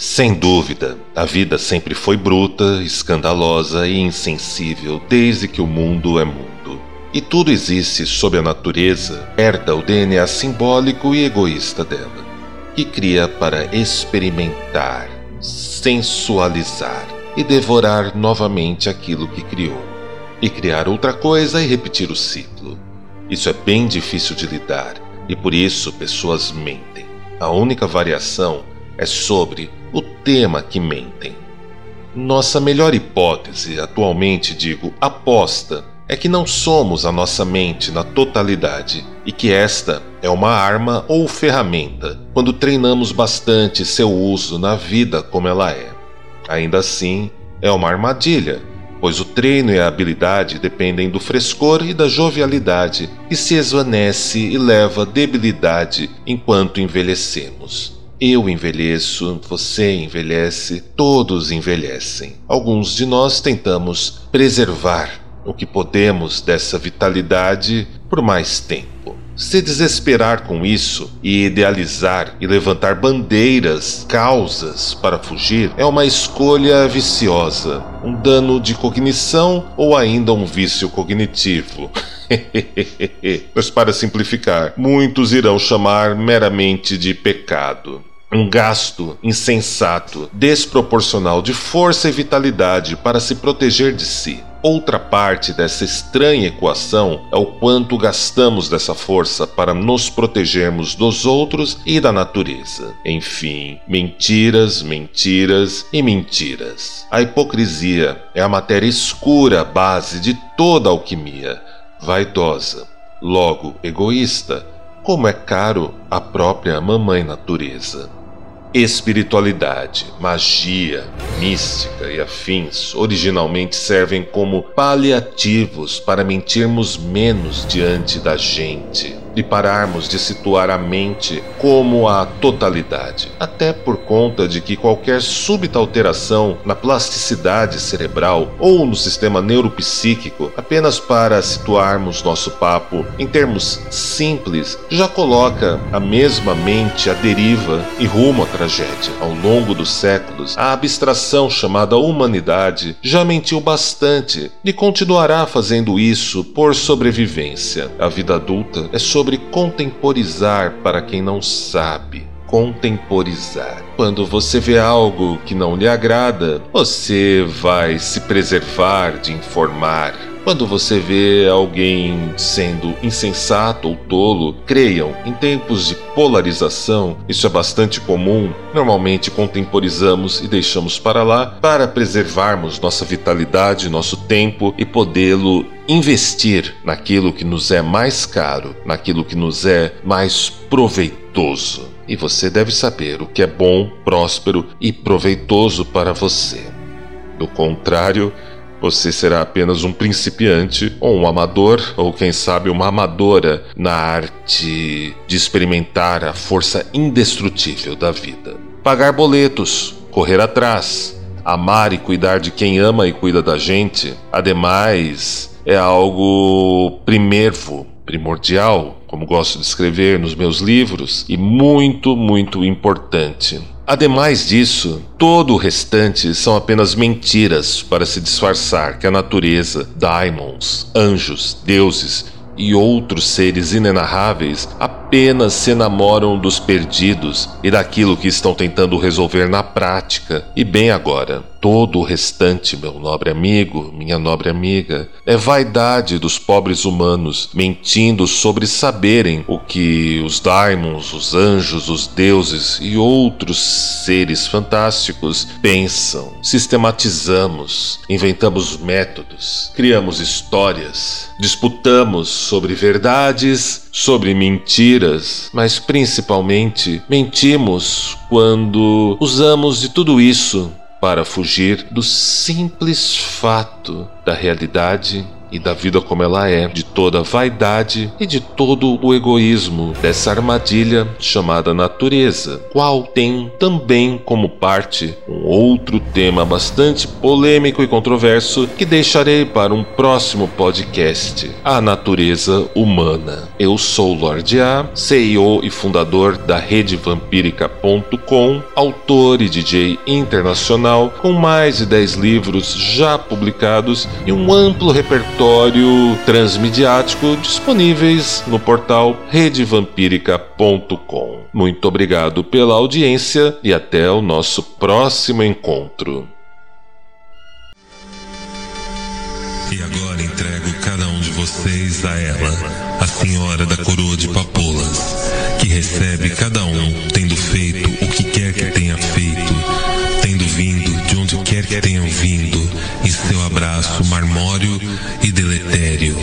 Sem dúvida, a vida sempre foi bruta, escandalosa e insensível desde que o mundo é mundo. E tudo existe sob a natureza, herda o DNA simbólico e egoísta dela, que cria para experimentar, sensualizar e devorar novamente aquilo que criou, e criar outra coisa e repetir o ciclo. Isso é bem difícil de lidar e por isso pessoas mentem. A única variação é sobre tema que mentem. Nossa melhor hipótese, atualmente digo aposta, é que não somos a nossa mente na totalidade e que esta é uma arma ou ferramenta quando treinamos bastante seu uso na vida como ela é. Ainda assim, é uma armadilha, pois o treino e a habilidade dependem do frescor e da jovialidade e se esvanece e leva debilidade enquanto envelhecemos. Eu envelheço, você envelhece, todos envelhecem. Alguns de nós tentamos preservar o que podemos dessa vitalidade por mais tempo. Se desesperar com isso e idealizar e levantar bandeiras, causas para fugir é uma escolha viciosa, um dano de cognição ou ainda um vício cognitivo. Mas para simplificar, muitos irão chamar meramente de pecado um gasto insensato, desproporcional de força e vitalidade para se proteger de si. Outra parte dessa estranha equação é o quanto gastamos dessa força para nos protegermos dos outros e da natureza. Enfim, mentiras, mentiras e mentiras. A hipocrisia é a matéria escura base de toda alquimia, vaidosa, logo egoísta, como é caro a própria mamãe natureza. Espiritualidade, magia, mística e afins originalmente servem como paliativos para mentirmos menos diante da gente e pararmos de situar a mente como a totalidade, até por conta de que qualquer súbita alteração na plasticidade cerebral ou no sistema neuropsíquico, apenas para situarmos nosso papo em termos simples, já coloca a mesma mente à deriva e rumo à tragédia. Ao longo dos séculos, a abstração chamada humanidade já mentiu bastante e continuará fazendo isso por sobrevivência. A vida adulta é sobre sobre contemporizar para quem não sabe. Contemporizar. Quando você vê algo que não lhe agrada, você vai se preservar de informar quando você vê alguém sendo insensato ou tolo, creiam, em tempos de polarização, isso é bastante comum, normalmente contemporizamos e deixamos para lá para preservarmos nossa vitalidade, nosso tempo e podê-lo investir naquilo que nos é mais caro, naquilo que nos é mais proveitoso. E você deve saber o que é bom, próspero e proveitoso para você. Do contrário, você será apenas um principiante, ou um amador, ou quem sabe uma amadora na arte de experimentar a força indestrutível da vida. Pagar boletos, correr atrás, amar e cuidar de quem ama e cuida da gente, ademais, é algo primeiro, primordial, como gosto de escrever nos meus livros, e muito, muito importante. Ademais disso, todo o restante são apenas mentiras para se disfarçar que a natureza, daimons, anjos, deuses e outros seres inenarráveis apenas se enamoram dos perdidos e daquilo que estão tentando resolver na prática e bem agora. Todo o restante, meu nobre amigo, minha nobre amiga, é vaidade dos pobres humanos, mentindo sobre saberem o que os daimons, os anjos, os deuses e outros seres fantásticos pensam. Sistematizamos, inventamos métodos, criamos histórias, disputamos sobre verdades, sobre mentiras, mas principalmente mentimos quando usamos de tudo isso para fugir do simples fato da realidade e da vida como ela é, de toda vaidade e de todo o egoísmo dessa armadilha chamada natureza, qual tem também como parte um outro tema bastante polêmico e controverso que deixarei para um próximo podcast: a natureza humana. Eu sou Lorde A, CEO e fundador da rede vampírica.com, autor e DJ internacional com mais de 10 livros já publicados e um amplo repertório repertório disponíveis no portal redevampírica.com. Muito obrigado pela audiência e até o nosso próximo encontro. E agora entrego cada um de vocês a ela, a senhora da coroa de papoulas, que recebe cada um tendo feito o que quer que tenha feito, tendo vindo de onde quer que tenham vindo, abraço marmório e deletério.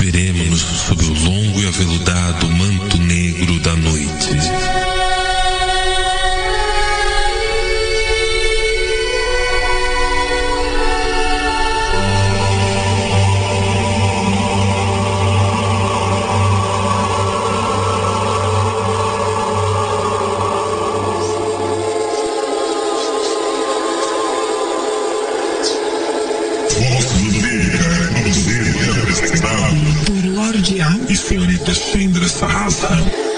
Veremos-nos sob o longo e aveludado manto negro da noite. Por Lorde